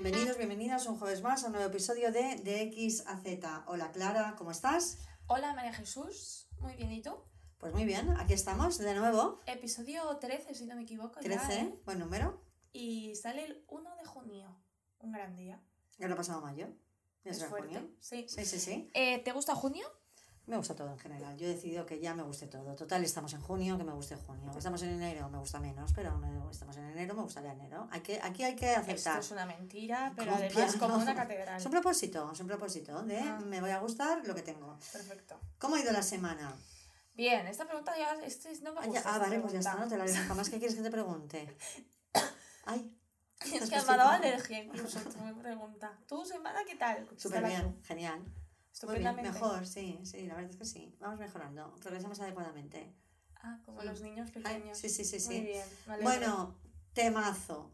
Bienvenidos, bienvenidas un jueves más a un nuevo episodio de De X a Z. Hola Clara, ¿cómo estás? Hola María Jesús, muy bien, ¿y tú? Pues muy bien, aquí estamos de nuevo. Episodio 13, si no me equivoco. ya, 13, ¿eh? buen número. Y sale el 1 de junio, un gran día. Ya lo ha pasado mayo. Ya Es fuerte, junio. sí. Sí, sí, sí. Eh, ¿Te gusta junio? Me gusta todo en general. Yo he decidido que ya me guste todo. Total, estamos en junio, que me guste junio. Estamos en enero, me gusta menos, pero me- estamos en enero, me gustaría enero. Hay que, aquí hay que Esto aceptar. es una mentira, pero Con además como una catedral. Es un propósito, es un propósito de Ah. me voy a gustar lo que tengo. Perfecto. ¿Cómo ha ido la semana? Bien, esta pregunta ya este no me Ah, gusta. ya- ah, esta vale, pues ya está, no te la haré nunca más. ¿Qué quieres que te pregunte? Ay, Es que me ha dado alergia incluso tu pregunta. ¿Tu semana qué tal? súper bien, genial. Muy bien, Estupendamente. mejor, sí, sí, la verdad es que sí. Vamos mejorando, progresamos adecuadamente. Ah, como los niños Ay, pequeños. sí, sí, sí, Muy sí. bien, me alegro. Bueno, temazo.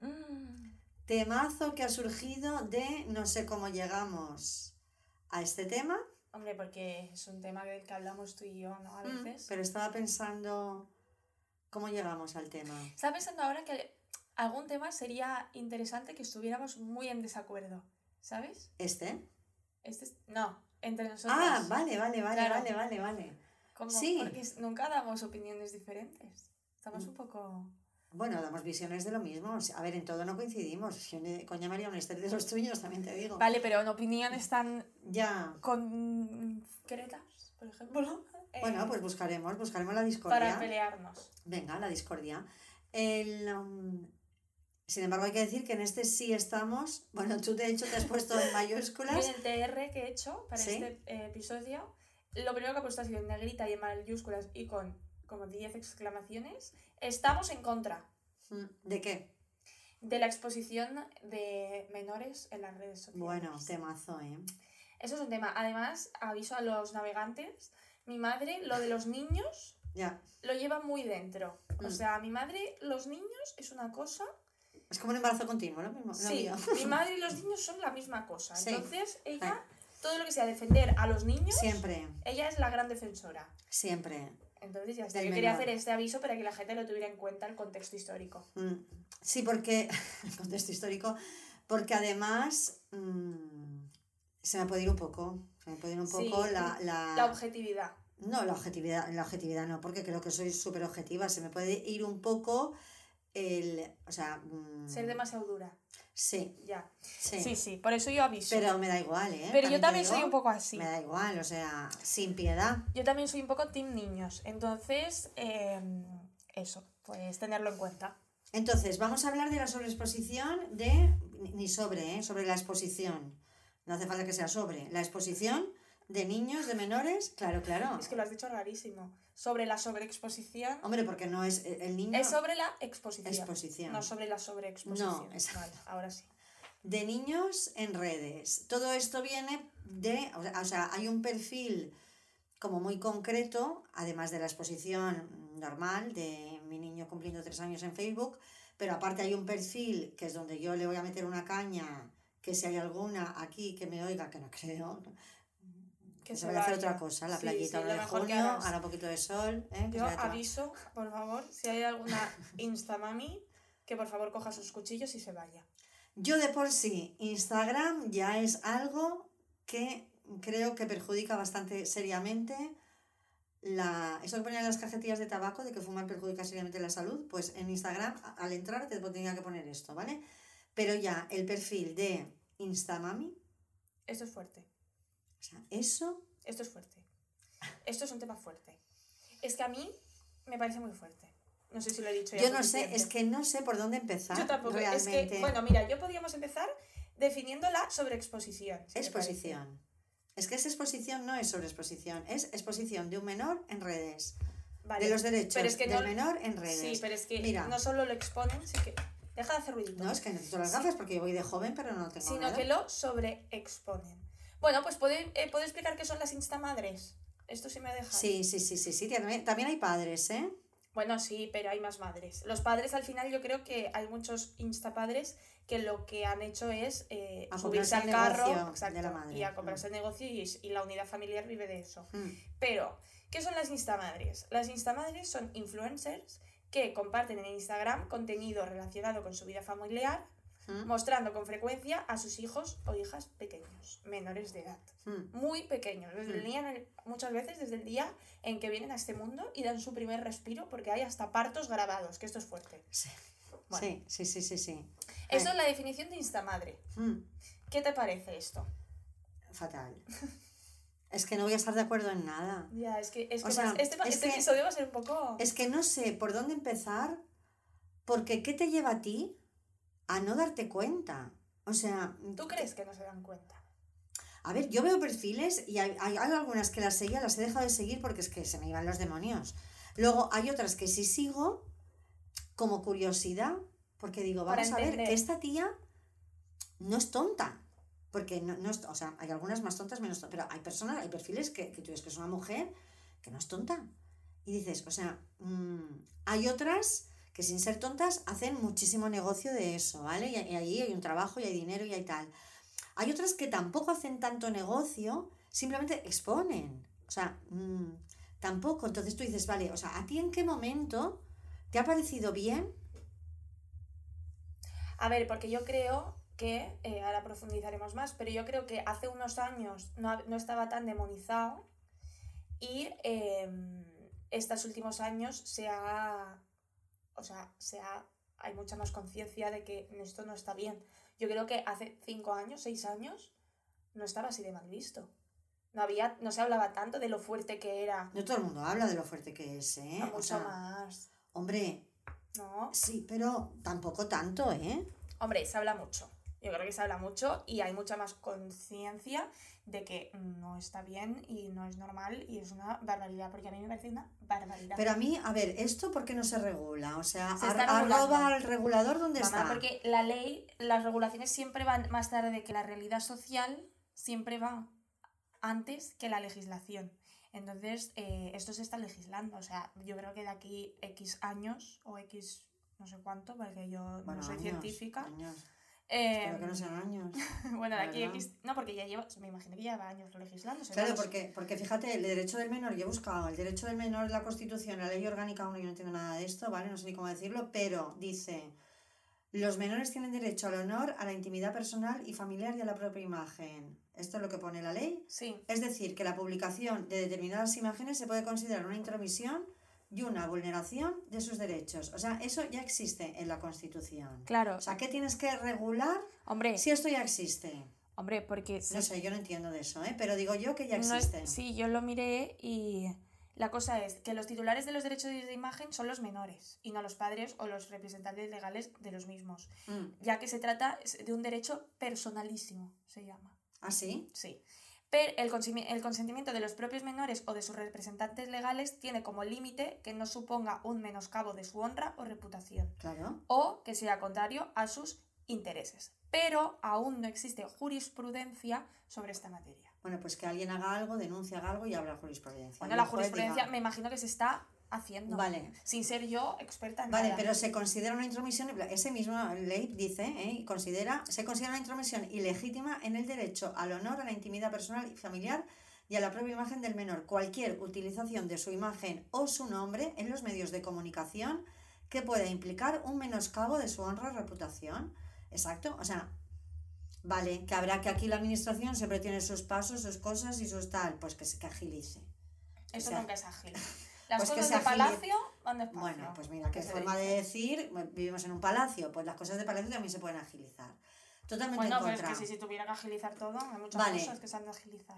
Mm, Temazo que ha surgido de no sé cómo llegamos a este tema, Hombre, porque es un tema del que hablamos tú y yo, ¿no? A mm, veces. pero estaba pensando cómo llegamos al tema. Estaba pensando ahora que algún tema sería interesante que estuviéramos muy en desacuerdo, ¿sabes? ¿Este? Este es- no, entre nosotros. Ah, vale, vale, vale, Claro. vale, vale, vale. Como, sí. Porque nunca damos opiniones diferentes. Estamos Mm. un poco... Bueno, damos visiones de lo mismo. A ver, en todo no coincidimos. Yo coña María un Esther de los tuyos, también te digo. Vale, pero en opiniones tan Ya. concretas, por ejemplo. eh, Bueno, pues buscaremos, buscaremos la discordia. Para pelearnos. Venga, la discordia. El, um, sin embargo, hay que decir que en este sí estamos. Bueno, tú de hecho te has puesto en mayúsculas. En el TR que he hecho para Sí. este eh, episodio, lo primero que he puesto ha sido en negrita y en mayúsculas y con como 10 exclamaciones. Estamos en contra Mm, ¿De qué? de la exposición de menores en las redes sociales. Bueno, temazo, ¿eh? Eso es un tema. Además, aviso a los navegantes, mi madre lo de los niños Ya. lo lleva muy dentro. O Mm. sea, mi madre, los niños es una cosa... Es como un embarazo continuo, ¿no? Mismo- Sí, mi madre y los niños son la misma cosa. Sí. Entonces, ella, todo lo que sea defender a los niños, Siempre, ella es la gran defensora. siempre. Entonces ya está. Del Yo quería menor. hacer este aviso para que la gente lo tuviera en cuenta el contexto histórico. Mm, Sí, porque, el contexto histórico, porque además mm, se me puede ir un poco, se me puede ir un Sí, poco la, la- La objetividad. No, la objetividad, la objetividad no, porque creo que soy súper objetiva, se me puede ir un poco el, o sea, mm, Ser demasiado dura. sí, Ya. sí, Sí, sí, por eso yo aviso. Pero, pero me da igual, ¿eh? yo te también soy un poco así. Me da igual, o sea, sin piedad. Yo también soy un poco team niños. Entonces, eh, eso, pues tenerlo en cuenta. Entonces, vamos a hablar de la sobreexposición de, ni sobre, ¿eh? sobre la exposición, no hace falta que sea sobre, la exposición de niños, de menores, claro, claro. Es que lo has dicho rarísimo. Sobre la sobreexposición. Hombre, porque no es el el niño Es sobre la exposición. exposición. No sobre la sobreexposición. No, es- Vale, ahora sí. de niños en redes. Todo esto viene de, o sea, hay un perfil como muy concreto, además de la exposición normal de mi niño cumpliendo tres años en Facebook, pero aparte hay un perfil que es donde yo le voy a meter una caña, que si hay alguna aquí que me oiga, que no creo, que se vaya a hacer otra cosa, la Sí, playita ahora de junio, ahora un poquito de sol, ¿eh? se Yo aviso, por favor, si hay alguna instamami, que por favor coja sus cuchillos y se vaya. Yo de por sí, Instagram ya es algo que creo que perjudica bastante seriamente la... Eso que ponían en las cajetillas de tabaco de que fumar perjudica seriamente la salud, pues en Instagram al entrar te tenía que poner esto, ¿vale? Pero ya el perfil de Instamami, Esto es fuerte. O sea, eso, Esto es fuerte. Esto es un tema fuerte. Es que a mí me parece muy fuerte. No sé si lo he dicho ya. yo no sé, es que no sé por dónde empezar Yo tampoco. realmente. Es que, bueno, mira, yo podríamos empezar definiendo la sobreexposición. si exposición. Es que esa exposición no es sobreexposición, es exposición de un menor en redes. Vale. de los derechos pero es que del no- menor en redes. Sí, pero es que Mira. no solo lo exponen, sí que. Deja de hacer ruidito. No, es que necesito las Sí. gafas porque yo voy de joven, pero no tengo sino nada. que lo sobreexponen. Bueno, pues ¿puedo, eh, ¿puedo explicar qué son las instamadres? Esto sí me deja. Sí, sí, sí, sí, sí. También, también hay padres, ¿eh? Bueno, sí, pero hay más madres. Los padres, al final, yo creo que hay muchos instapadres que lo que han hecho es eh, A subirse al carro exacto, de la madre. y a comprarse el negocio y, y la unidad familiar vive de eso. Mm. Pero, ¿qué son las instamadres? Las instamadres son influencers que comparten en Instagram contenido relacionado con su vida familiar Mm, mostrando con frecuencia a sus hijos o hijas pequeños, menores de edad. mm. Muy pequeños, desde el día el- muchas veces desde el día en que vienen a este mundo y dan su primer respiro, porque hay hasta partos grabados, que esto es fuerte. Sí. Bueno. sí, sí, sí, sí, sí. Eso Eh, es la definición de instamadre. mm, ¿Qué te parece esto? fatal. Es que no voy a estar de acuerdo en nada. Ya, es que, es que sea, va- este, es este que- episodio va a ser un poco... Es que no sé por dónde empezar, porque ¿qué te lleva a ti a no darte cuenta? O sea, ¿Tú crees que no se dan cuenta? a ver, yo veo perfiles y hay, hay- hay algunas que las seguía, las he dejado de seguir porque es que se me iban los demonios. Luego hay otras que sí sigo como curiosidad, porque digo, vamos a ver, que esta tía no es tonta. Porque no, no es, o sea, hay algunas más tontas, menos tontas, pero hay personas, hay perfiles que, que tú ves que es una mujer que no es tonta. Y dices, o sea, mm, hay otras que sin ser tontas hacen muchísimo negocio de eso, ¿vale? Y, y ahí hay un trabajo y hay dinero y hay tal. Hay otras que tampoco hacen tanto negocio, simplemente exponen. O sea, mm, tampoco. Entonces tú dices, vale, o sea, ¿a ti en qué momento te ha parecido bien? A ver, porque yo creo que, eh, ahora profundizaremos más, pero yo creo que hace unos años no, no estaba tan demonizado y em, estos últimos años se ha, o sea, se ha, hay mucha más conciencia de que esto no está bien. Yo creo que hace cinco años, seis años, no estaba así de mal visto. No había, no se hablaba tanto de lo fuerte que era. No todo el mundo habla de lo fuerte que es, ¿eh? a O mucho sea, más. hombre, ¿No? sí, pero tampoco tanto, ¿eh? Hombre, se habla mucho. Yo creo que se habla mucho y hay mucha más conciencia de que no está bien y no es normal y es una barbaridad, porque a mí me parece una barbaridad. Pero a mí, a ver, ¿esto por qué no se regula? O sea, Se arroba al regulador, ¿dónde Mamá, está? porque la ley, las regulaciones siempre van más tarde que la realidad social, siempre va antes que la legislación. Entonces, eh, esto se está legislando. O sea, yo creo que de aquí X años o X no sé cuánto, porque yo Bueno, no soy años, científica. años. Eh, Espero que no sean años. bueno, de aquí. X. No, porque ya lleva. Me imagino que lleva años legislándose. Claro, porque, porque fíjate, el derecho del menor, yo he buscado el derecho del menor en la Constitución, la ley orgánica 1, yo no entiendo nada de esto, ¿vale? No sé ni cómo decirlo, pero dice, los menores tienen derecho al honor, a la intimidad personal y familiar y a la propia imagen. Esto es lo que pone la ley. Sí, Es decir, que la publicación de determinadas imágenes se puede considerar una intromisión y una vulneración de sus derechos. O sea, eso ya existe en la Constitución. claro. O sea, ¿qué tienes que regular hombre, si esto ya existe? hombre, porque. No sé, yo no entiendo de eso, ¿eh? Pero digo yo que ya no existe. sí, yo lo miré y. La cosa es que los titulares de los derechos de imagen son los menores y no los padres o los representantes legales de los mismos, Mm. ya que se trata de un derecho personalísimo, se llama. ¿Ah, sí? Sí. Pero el, el consentimiento de los propios menores o de sus representantes legales tiene como límite que no suponga un menoscabo de su honra o reputación, Claro. o que sea contrario a sus intereses. Pero aún no existe jurisprudencia sobre esta materia. Bueno, pues que alguien haga algo, denuncie, haga algo y habrá jurisprudencia. Bueno, la jurisprudencia diga, me imagino que se está haciendo. Vale. Sin ser yo experta en Vale, nada. pero se considera una intromisión, ese mismo ley dice, ¿eh? Considera, se considera una intromisión ilegítima en el derecho al honor, a la intimidad personal y familiar y a la propia imagen del menor. Cualquier utilización de su imagen o su nombre en los medios de comunicación que pueda implicar un menoscabo de su honra o reputación. Exacto, o sea, vale, que habrá que aquí la administración siempre tiene sus pasos, sus cosas y sus tal, pues que se que agilice. Eso o sea, nunca es ágil. Las pues cosas de palacio van despacio. Bueno, pues mira, qué forma de decir, vivimos en un palacio, pues las cosas de palacio también se pueden agilizar. Totalmente Bueno, en pero es contra. que si se tuviera que agilizar todo, hay muchas Vale. cosas que se han de agilizar.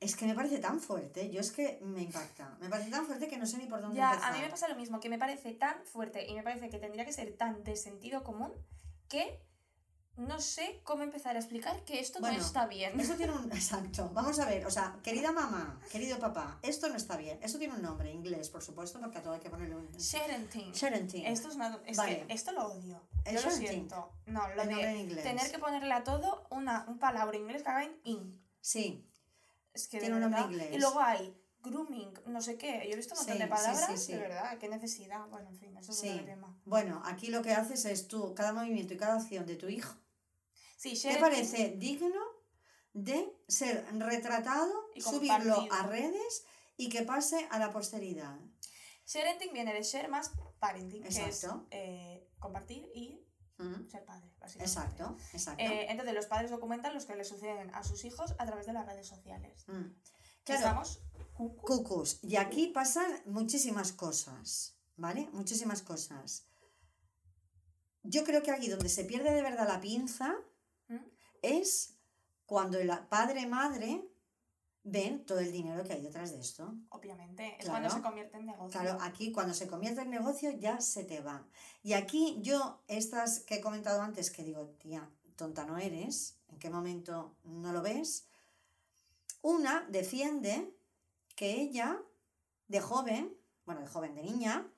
Es que me parece tan fuerte, yo es que me impacta. Me parece tan fuerte que no sé ni por dónde Ya, empezar. a mí me pasa lo mismo, que me parece tan fuerte y me parece que tendría que ser tan de sentido común que no sé cómo empezar a explicar que esto Bueno, no está bien. Eso tiene un... Exacto. Vamos a ver, o sea, querida mamá, querido papá, esto no está bien. Eso tiene un nombre, inglés, por supuesto, porque a todo hay que ponerle un... Sharenting. Sharenting. Esto es una... Es Vale. que esto lo odio. El Yo lo siento. No, lo El nombre en de inglés. tener que ponerle a todo una, un palabra inglés que haga en in. Sí, Es que Tiene un nombre inglés. Y luego hay grooming, no sé qué. Yo he visto un montón Sí, de palabras, sí, sí. de verdad, qué necesidad. Bueno, en fin, eso es otro tema. Bueno, aquí lo que haces es tú, cada movimiento y cada acción de tu hijo, Sí, ¿te parece digno de ser retratado, Y subirlo a redes y que pase a la posteridad? Sharenting viene de share más parenting, que es eh, compartir y Mm. ser padre, básicamente. Exacto, exacto. Eh, entonces los padres documentan los que le suceden a sus hijos a través de las redes sociales. Mm. Claro. Estamos cucu. Cucus. Y aquí pasan muchísimas cosas, ¿vale? Muchísimas cosas. Yo creo que aquí donde se pierde de verdad la pinza. Es cuando el padre madre ven todo el dinero que hay detrás de esto. Obviamente, es Claro. cuando se convierte en negocio. Claro, aquí cuando se convierte en negocio ya se te va. Y aquí yo, estas que he comentado antes, que digo, tía, tonta no eres, ¿en qué momento no lo ves? Una defiende que ella, de joven, bueno, de joven, de niña,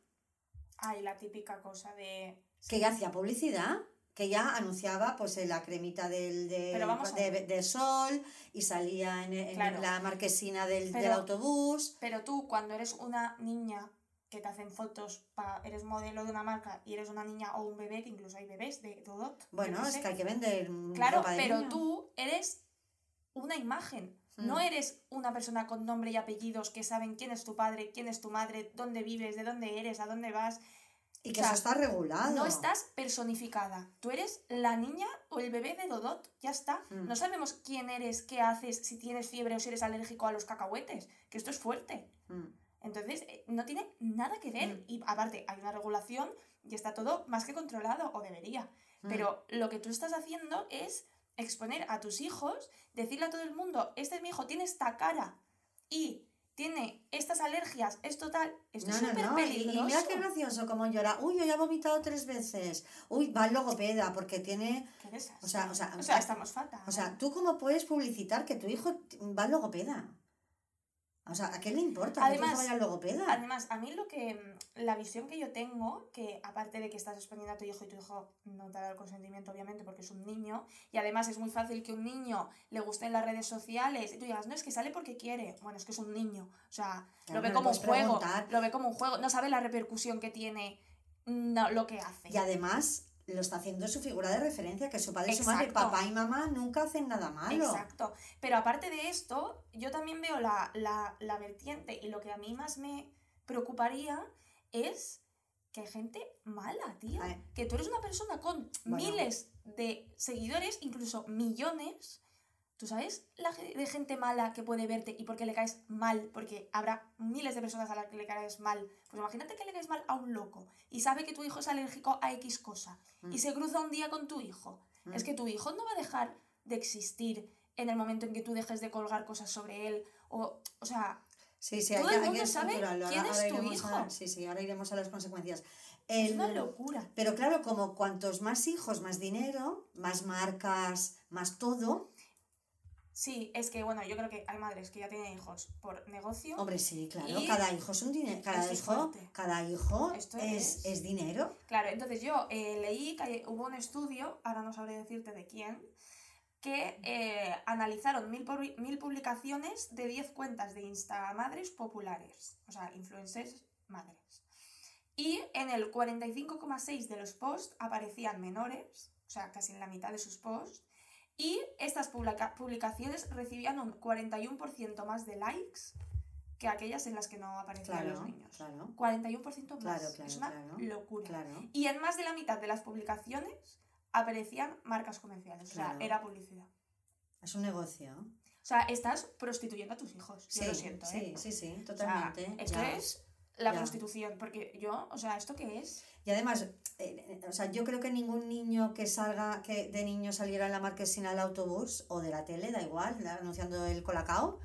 Hay la típica cosa de... que ya hacía publicidad, que ya anunciaba pues en la cremita del, del- de, de sol y salía en, en Claro. la marquesina del, del Pero- autobús. Pero tú, cuando eres una niña que te hacen fotos, pa... eres modelo de una marca y eres una niña o un bebé, que incluso hay bebés de yo Bueno, es que hay que vender Claro, ropa de pero niño. tú eres una imagen. No Mm. eres una persona con nombre y apellidos que saben quién es tu padre, quién es tu madre, dónde vives, de dónde eres, a dónde vas. Y que o sea, eso está regulado. No estás personificada. Tú eres la niña o el bebé de Dodot. Ya está. Mm. No sabemos quién eres, qué haces, si tienes fiebre o si eres alérgico a los cacahuetes. Que esto es fuerte. Mm. Entonces, eh, no tiene nada que ver. Mm. Y aparte, hay una regulación y está todo más que controlado, o debería. Pero lo que tú estás haciendo es exponer a tus hijos, decirle a todo el mundo, este es mi hijo, tiene esta cara y tiene estas alergias, esto tal, esto No, es no, súper no. Y, y peligroso. mira qué gracioso como llora. Uy, hoy ha vomitado tres veces. Uy, va al logopeda porque tiene. Qué. O sea, o sea, O sea, estamos fatal. O sea, ¿tú cómo puedes publicitar que tu hijo va al logopeda? O sea, ¿a qué le importa que Además- al logopeda? Además, a mí lo que. mm, La visión que yo tengo, que aparte de que estás exponiendo a tu hijo y tu hijo no te da el consentimiento, obviamente, porque es un niño, y además es muy fácil que un niño le gusten las redes sociales y tú digas, no, es que sale porque quiere. Bueno, es que es un niño. O sea, Claro, lo ve no como un juego. preguntar. Lo ve como un juego. No sabe la repercusión que tiene no, lo que hace. Y además lo está haciendo su figura de referencia, que su padre y su madre, papá y mamá nunca hacen nada malo. Exacto. Pero aparte de esto, yo también veo la, la, la vertiente y lo que a mí más me preocuparía es que hay gente mala, tía. Que tú eres una persona con Bueno. miles de seguidores, incluso millones. ¿Tú sabes la de gente mala que puede verte y porque le caes mal? Porque habrá miles de personas a las que le caes mal. Pues imagínate que le caes mal a un loco y sabe que tu hijo es alérgico a X cosa Mm. y se cruza un día con tu hijo. Mm. Es que tu hijo no va a dejar de existir en el momento en que tú dejes de colgar cosas sobre él. O, o sea, Sí, sí, Todo el sabe quién Ahora- es ahora tu iremos a- hijo. sí, sí, ahora iremos a las consecuencias. es una locura. Pero claro, como cuantos más hijos, más dinero, más marcas, más todo. Sí, es que bueno, yo creo que hay madres que ya tienen hijos por negocio. Hombre, sí, claro, Y cada hijo es un dinero, cada es hijo, fuerte. cada hijo Esto es, es- es dinero. Claro, entonces yo eh, leí que hubo un estudio, ahora no sabré decirte de quién, que eh, analizaron mil, mil publicaciones de 10 cuentas de Instamadres populares, o sea, influencers madres. Y en el 45,6 de los posts aparecían menores, o sea, casi en la mitad de sus posts, y estas publica- publicaciones recibían un 41% más de likes que aquellas en las que no aparecían Claro, los niños. claro, 41% más. Claro, claro, es una locura. Y en más de la mitad de las publicaciones aparecían marcas comerciales. O sea, era publicidad. Es un negocio. O sea, estás prostituyendo a tus hijos. Yo Sí, lo siento, sí, ¿eh? sí, sí, O sea, totalmente. esto ya. es la ya. prostitución. Porque yo, o sea, ¿esto qué es? Y además, eh, o sea, yo creo que ningún niño que salga, que de niño saliera en la marquesina del autobús o de la tele, da igual, anunciando el colacao,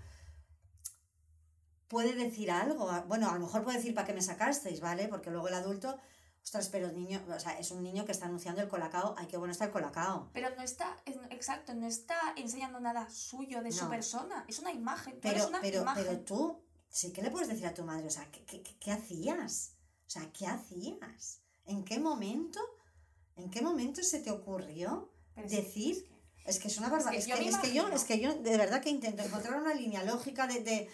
puede decir algo. Bueno, a lo mejor puede decir para qué me sacasteis, ¿vale? Porque luego el adulto, ostras, pero el niño, o sea, es un niño que está anunciando el colacao, ay, qué bueno está el colacao. Pero no está, es- exacto, no está enseñando nada suyo de su persona. Es una imagen. Eres Pero, una pero, imagen. pero tú, sí que le puedes decir a tu madre, o sea, ¿qué, qué, qué- qué hacías? O sea, ¿qué hacías? ¿En qué momento? ¿En qué momento se te ocurrió Pero decir es que- Es que es una barbaridad. Es Es, que es, que yo, es que yo de verdad que intento encontrar una línea lógica de. de-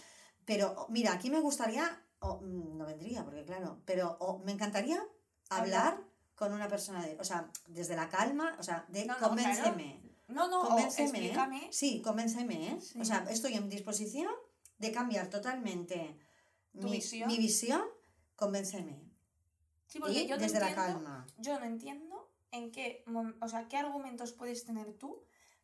pero oh, mira, aquí me gustaría. o, mm, no vendría, porque claro. Pero o, me encantaría hablar Hablar. con una persona de. O sea, desde la calma, o sea, de No, no, convénceme. No, no, convénceme. explícame. Sí, convénceme, ¿eh? Sí. O sea, estoy en disposición de cambiar totalmente mi, visión. mi visión. Convénceme. Sí, porque Y yo desde la entiendo- calma. Yo no entiendo en qué, o sea, qué argumentos puedes tener tú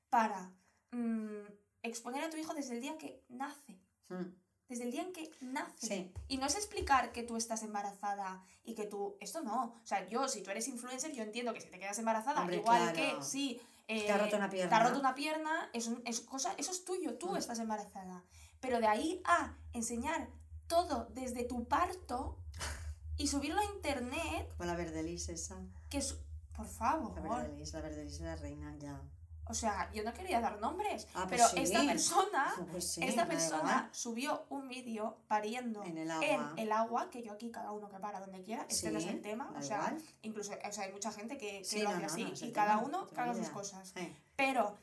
para mm, exponer a tu hijo desde el día que nace. Mm, Desde el día en que nace. Sí. Y no es explicar que tú estás embarazada y que tú. Esto no. O sea, yo, si tú eres influencer, yo entiendo que si te quedas embarazada, Hombre, igual claro. que si. eh, Te ha roto una pierna. Te ha roto una pierna, es, es cosa, eso es tuyo, tú Mm. estás embarazada. Pero de ahí a enseñar todo desde tu parto y subirlo a internet, Como la verdelis esa. que es. Por La favor. verdelis, la verdelis es la reina ya. O sea, yo no quería dar nombres, Ah, pues pero sí. esta persona. Pues sí, esta persona subió un vídeo pariendo En el agua. en el agua, que yo aquí cada uno que para donde quiera, este no es Sí, el tema, o sea, igual. incluso o sea, hay mucha gente que, que Sí, lo no, hace no, así no y cada tema, uno ni sus cosas. Pero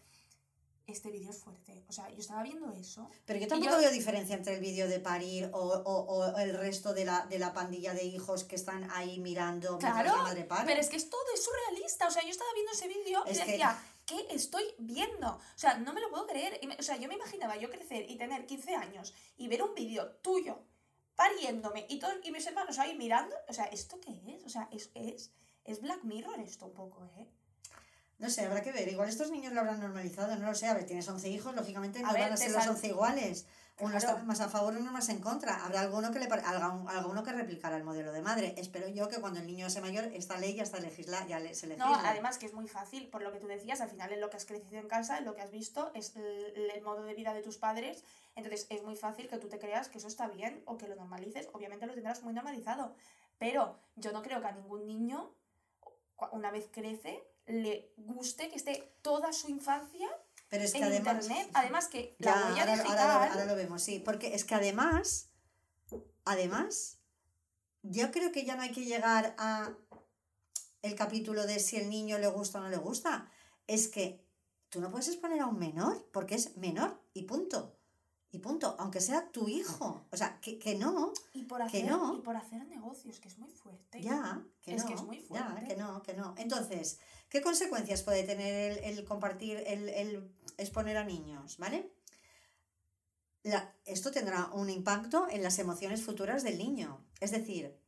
este vídeo es fuerte, o sea, yo estaba viendo eso. Pero yo tampoco yo- veo diferencia entre el vídeo de parir o, o- o el resto de la, de la pandilla de hijos que están ahí mirando Claro, la madre para. Pero es que es todo es surrealista, o sea, yo estaba viendo ese vídeo y que- decía, ¿qué estoy viendo? O sea, no me lo puedo creer. O sea, yo me imaginaba yo crecer y tener 15 años y ver un vídeo tuyo pariéndome y, todos, y mis hermanos ahí mirando. O sea, ¿esto qué es? O sea, es, es, es Black Mirror esto un poco, ¿eh? No sé, habrá que ver. Igual estos niños lo habrán normalizado, no lo sé. A ver, tienes 11 hijos, lógicamente no A ver, van a ser los sal- 11 iguales. Uno Claro. está más a favor, uno más en contra. Habrá alguno que le alguno que replicará el modelo de madre. Espero yo que cuando el niño sea mayor, esta ley ya está legislada, ya le- se legisla. No, además que es muy fácil, por lo que tú decías, al final en lo que has crecido en casa, en lo que has visto, es el, el modo de vida de tus padres, entonces es muy fácil que tú te creas que eso está bien o que lo normalices, obviamente lo tendrás muy normalizado, pero yo no creo que a ningún niño, una vez crece, le guste que esté toda su infancia Pero es que en además. internet, además que la Ya, huella ahora, ahora digital... lo, ahora lo vemos, sí. Porque es que además, además, yo creo que ya no hay que llegar a el capítulo de si el niño le gusta o no le gusta. Es que tú no puedes exponer a un menor, porque es menor y punto. Y punto. Aunque sea tu hijo. O sea, que, que no, Y por, que hacer, no. y por hacer negocios, que es muy fuerte. ya, que Es no. que es muy Ya, fuerte. que no, que no. Entonces, ¿qué consecuencias puede tener el, compartir, el, exponer a niños? ¿Vale? Esto tendrá un impacto en las emociones futuras del niño. Es decir,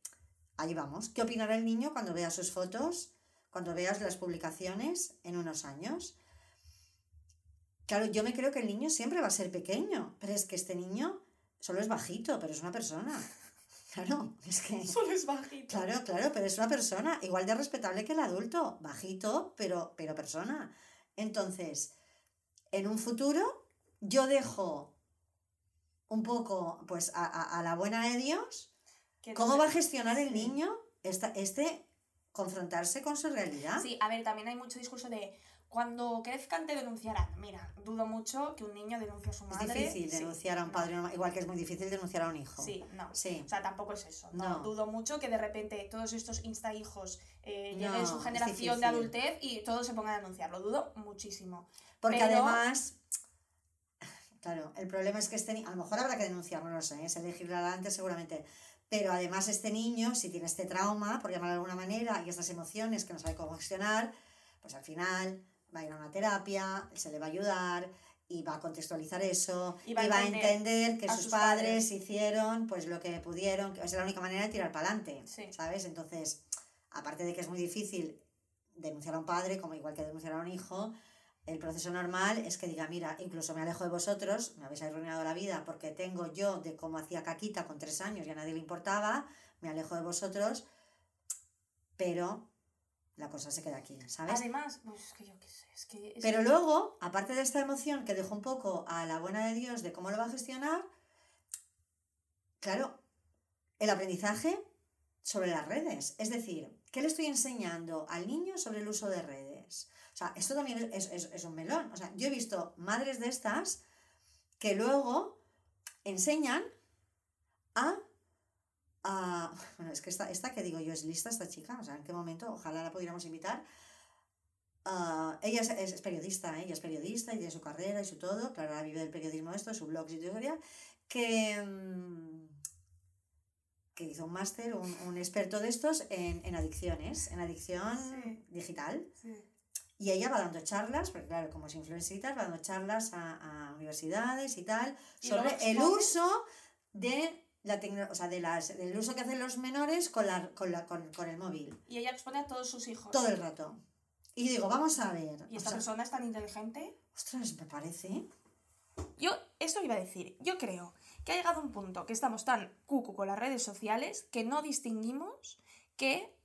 ahí vamos. ¿Qué opinará el niño cuando vea sus fotos, cuando veas las publicaciones en unos años? Claro, yo me creo que el niño siempre va a ser pequeño, pero es que este niño solo es bajito, pero es una persona. Claro, es que... Solo es bajito. Claro, claro, pero es una persona igual de respetable que el adulto, bajito, pero, pero persona. Entonces, en un futuro, yo dejo un poco, pues, a, a- a la buena de Dios, cómo va a gestionar el niño esta, este confrontarse con su realidad. Sí, a ver, también hay mucho discurso de cuando crezcan te denunciarán. Mira, dudo mucho que un niño denuncie a su es madre. difícil Sí, denunciar a un padre, igual que es muy difícil denunciar a un hijo. Sí, no. Sí. O sea, tampoco es eso. No, No. dudo mucho que de repente todos estos insta hijos eh, No, lleguen su es generación de difícil. adultez y todos se pongan a denunciarlo. Dudo muchísimo. Porque Pero- además, claro, el problema es que este niño, a lo mejor habrá que denunciarlo, no lo sé, ¿eh? se legislará antes seguramente, pero además este niño, si tiene este trauma, por llamarlo de alguna manera, y estas emociones que no sabe cómo gestionar, pues al final va a ir a una terapia, se le va a ayudar y va a contextualizar eso Y va a entender entender que a sus sus padres padres. hicieron pues lo que pudieron, que es la única manera de tirar para adelante, Sí. ¿sabes? Entonces, aparte de que es muy difícil denunciar a un padre, como igual que denunciar a un hijo, el proceso normal es que diga, mira, incluso me alejo de vosotros, me habéis arruinado la vida porque tengo yo de cómo hacía caquita con tres años y a nadie le importaba, me alejo de vosotros, pero la cosa se queda aquí, ¿sabes? Además, pues es que yo qué sé, es que... es Pero que- luego, aparte de esta emoción que dejo un poco a la buena de Dios de cómo lo va a gestionar, claro, el aprendizaje sobre las redes. Es decir, ¿qué le estoy enseñando al niño sobre el uso de redes? O sea, esto también es, es- es un melón. O sea, yo he visto madres de estas que luego enseñan a... a- bueno, es que esta, esta que digo yo es lista, esta chica, o sea, en qué momento, ojalá la pudiéramos invitar. Ah, ella es, es periodista, ¿eh? ella es periodista y tiene su carrera y su todo, claro, ahora vive del periodismo esto, su blog y su historia, que, mm, que hizo un máster, un, un experto de estos en, en adicciones, en adicción Sí. digital. Sí. Y ella va dando charlas, porque claro, como es tal, va dando charlas a, a universidades y tal, Y sobre el uso de la o sea, de las, del uso que hacen los menores con, la, con, la, con, con el móvil. Y ella expone a todos sus hijos. Todo el rato. Y digo, vamos a ver. ¿Y esta sea, persona es tan inteligente? ostras, me parece. Yo, esto iba a decir, yo creo que ha llegado un punto que estamos tan cucu con las redes sociales que no distinguimos que,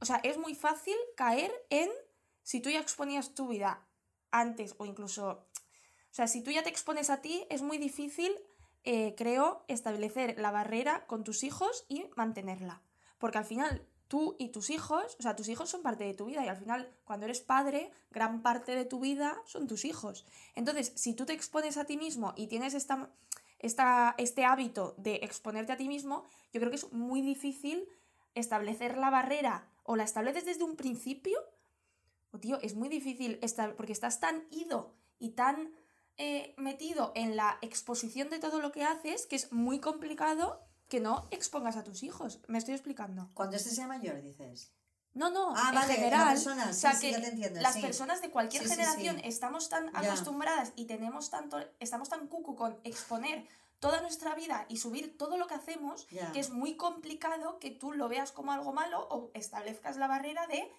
o sea, es muy fácil caer en, si tú ya exponías tu vida antes o incluso, o sea, si tú ya te expones a ti, es muy difícil, eh, creo, establecer la barrera con tus hijos y mantenerla. Porque al final tú y tus hijos, o sea, tus hijos son parte de tu vida y al final cuando eres padre, gran parte de tu vida son tus hijos. Entonces, si tú te expones a ti mismo y tienes esta, esta, este hábito de exponerte a ti mismo, yo creo que es muy difícil establecer la barrera o la estableces desde un principio. O tío, es muy difícil estar, porque estás tan ido y tan eh, metido en la exposición de todo lo que haces que es muy complicado que no expongas a tus hijos. ¿Me estoy explicando? Cuando este sea mayor, dices. No, no, Ah, en vale, general. persona, o sí, sea, sí, que ya te entiendo, las sí. personas de cualquier generación estamos tan Ya. acostumbradas y tenemos tanto, estamos tan cucu con exponer toda nuestra vida y subir todo lo que hacemos, Ya. que es muy complicado que tú lo veas como algo malo o establezcas la barrera de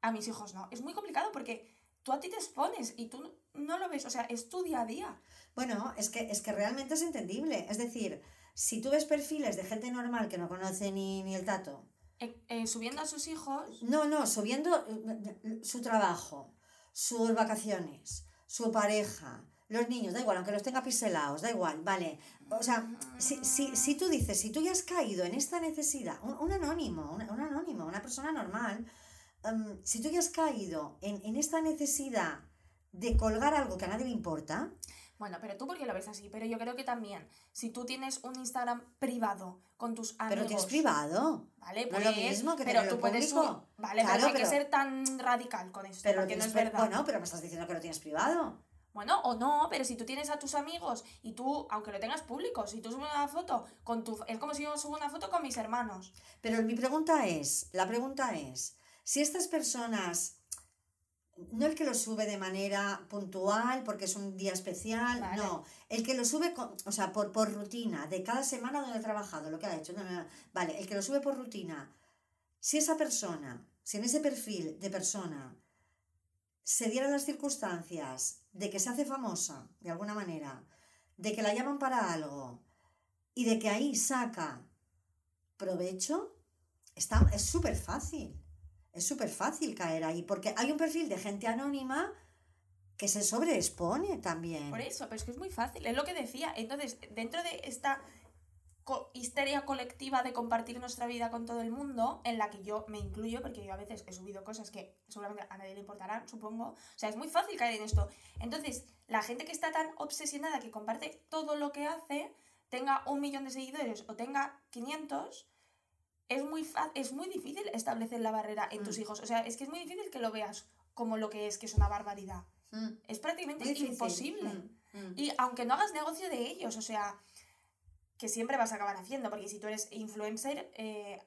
a mis hijos no. Es muy complicado porque tú a ti te expones y tú no lo ves, o sea, es tu día a día. Bueno, es que, es que realmente es entendible. Es decir, si tú ves perfiles de gente normal que no conoce ni, ni el tato, Eh, eh, subiendo a sus hijos, no, no, subiendo eh, su trabajo, sus vacaciones, su pareja, los niños, da igual, aunque los tenga piselados, da igual, vale. O sea, si, si, si tú dices, si tú ya has caído en esta necesidad, un, un anónimo, un, un anónimo, una persona normal, si tú ya has caído en, en esta necesidad de colgar algo que a nadie le importa, Bueno, pero tú porque lo ves así, pero yo creo que también, si tú tienes un Instagram privado con tus amigos... pero tienes privado. Vale, No pues... es lo mismo que pero tú puedes subir- Vale, Claro, pero no hay pero- que ser tan radical con esto, Pero porque no es verdad. Bueno, pero me estás diciendo que lo tienes privado. Bueno, o no, pero si tú tienes a tus amigos y tú, aunque lo tengas público, si tú subes una foto con tu... Es como si yo subo una foto con mis hermanos. Pero mi pregunta es, la pregunta es, si estas personas, no el que lo sube de manera puntual porque es un día especial, Vale. no, el que lo sube, con- o sea, por, por rutina, de cada semana donde ha trabajado, lo que ha hecho, no, no, no. vale, el que lo sube por rutina, si esa persona, si en ese perfil de persona se dieran las circunstancias de que se hace famosa, de alguna manera, de que la llaman para algo y de que ahí saca provecho, está, es súper fácil. Es súper fácil caer ahí, porque hay un perfil de gente anónima que se sobreexpone también. Por eso, pero es que es muy fácil, es lo que decía. Entonces, dentro de esta histeria colectiva de compartir nuestra vida con todo el mundo, en la que yo me incluyo, porque yo a veces he subido cosas que seguramente a nadie le importarán, supongo. O sea, es muy fácil caer en esto. Entonces, la gente que está tan obsesionada que comparte todo lo que hace, tenga un millón de seguidores o tenga 500, es muy, es muy difícil establecer la barrera en tus Mm. hijos. O sea, es que es muy difícil que lo veas como lo que es, que es una barbaridad. Mm, Es prácticamente muy imposible. Mm, mm. Y aunque no hagas negocio de ellos, o sea, que siempre vas a acabar haciendo, porque si tú eres influencer, eh,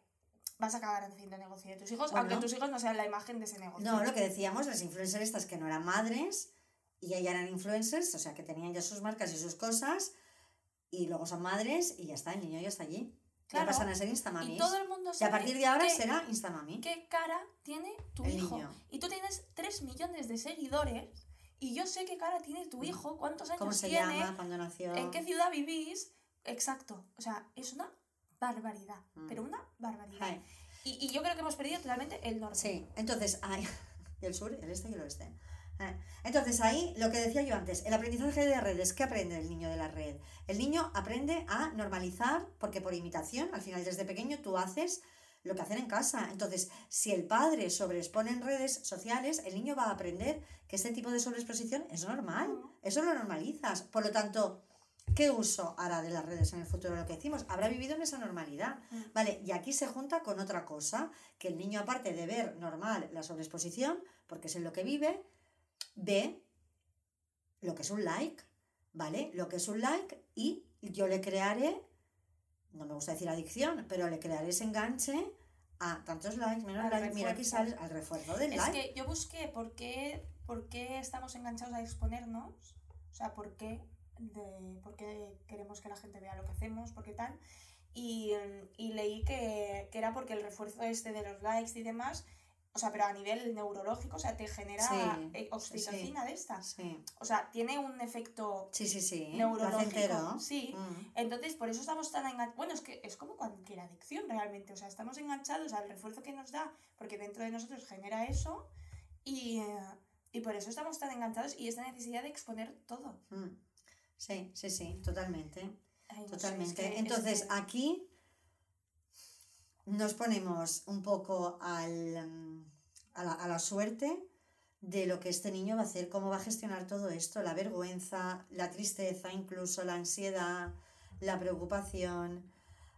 vas a acabar haciendo negocio de tus hijos, Bueno. aunque tus hijos no sean la imagen de ese negocio. No, lo que decíamos, las influencers estas que no eran madres y ya eran influencers, o sea, que tenían ya sus marcas y sus cosas, y luego son madres y ya está, el niño ya está allí. Claro. Ya pasan a ser instamamis. y todo el mundo Y a sabe partir de ahora qué, será instamami. qué cara tiene tu El hijo. niño. Y tú tienes 3 millones de seguidores, y yo sé qué cara tiene tu hijo, cuántos años Mm. ¿Cómo se tiene, llama? ¿Cuándo nació? en qué ciudad vivís. Exacto. O sea, es una barbaridad, Mm. pero una barbaridad. Y, y yo creo que hemos perdido totalmente el norte. Sí, entonces, ay, y el sur, el este y el oeste. Ah, Entonces ahí, lo que decía yo antes, el aprendizaje de redes, ¿qué aprende el niño de la red? El niño aprende a normalizar, porque por imitación, al final desde pequeño tú haces lo que hacen en casa. Entonces, si el padre sobreexpone en redes sociales, el niño va a aprender que este tipo de sobreexposición es normal. Eso lo normalizas. Por lo tanto, ¿qué uso hará de las redes en el futuro? Lo que decimos, habrá vivido en esa normalidad. Mm. Vale, y aquí se junta con otra cosa, que el niño aparte de ver normal la sobreexposición, porque es en lo que vive, ve lo que es un like, ¿vale? Lo que es un like y yo le crearé, no me gusta decir adicción, pero le crearé ese enganche a tantos likes, menos likes, mira aquí sales al refuerzo del Es like. que yo busqué por qué, por qué estamos enganchados a exponernos, o sea, por qué, de, por qué queremos que la gente vea lo que hacemos, por qué tal, y, y leí que, que era porque el refuerzo este de los likes y demás, o sea, pero a nivel neurológico, o sea, te genera Sí, eh, oxitocina de esta. Sí, O sea, tiene un efecto sí, sí. sí. neurológico. placentero. Sí. Mm. Entonces, por eso estamos tan enganchados. Bueno, es que es como cualquier adicción realmente. O sea, estamos enganchados al refuerzo que nos da, porque dentro de nosotros genera eso. Y, eh, y por eso estamos tan enganchados y esta necesidad de exponer todo. Mm. Sí, sí, sí, totalmente. Ay, no sé, es Totalmente. es Entonces, que- aquí nos ponemos un poco al, mm, a, la, a la suerte de lo que este niño va a hacer, cómo va a gestionar todo esto, la vergüenza, la tristeza, incluso la ansiedad, la preocupación,